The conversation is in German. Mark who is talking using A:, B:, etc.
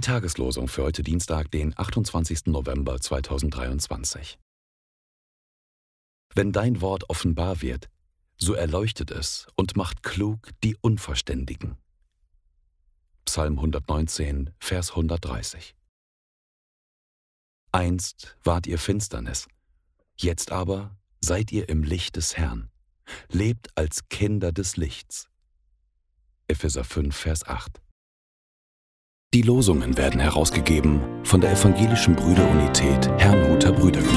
A: Tageslosung für heute Dienstag, den 28. November 2023. Wenn dein Wort offenbar wird, so erleuchtet es und macht klug die Unverständigen. Psalm 119, Vers 130. Einst wart ihr Finsternis, jetzt aber seid ihr im Licht des Herrn. Lebt als Kinder des Lichts. Epheser 5, Vers 8. Die Losungen werden herausgegeben von der Evangelischen Brüderunität Herrnhuter Brüdergemeine.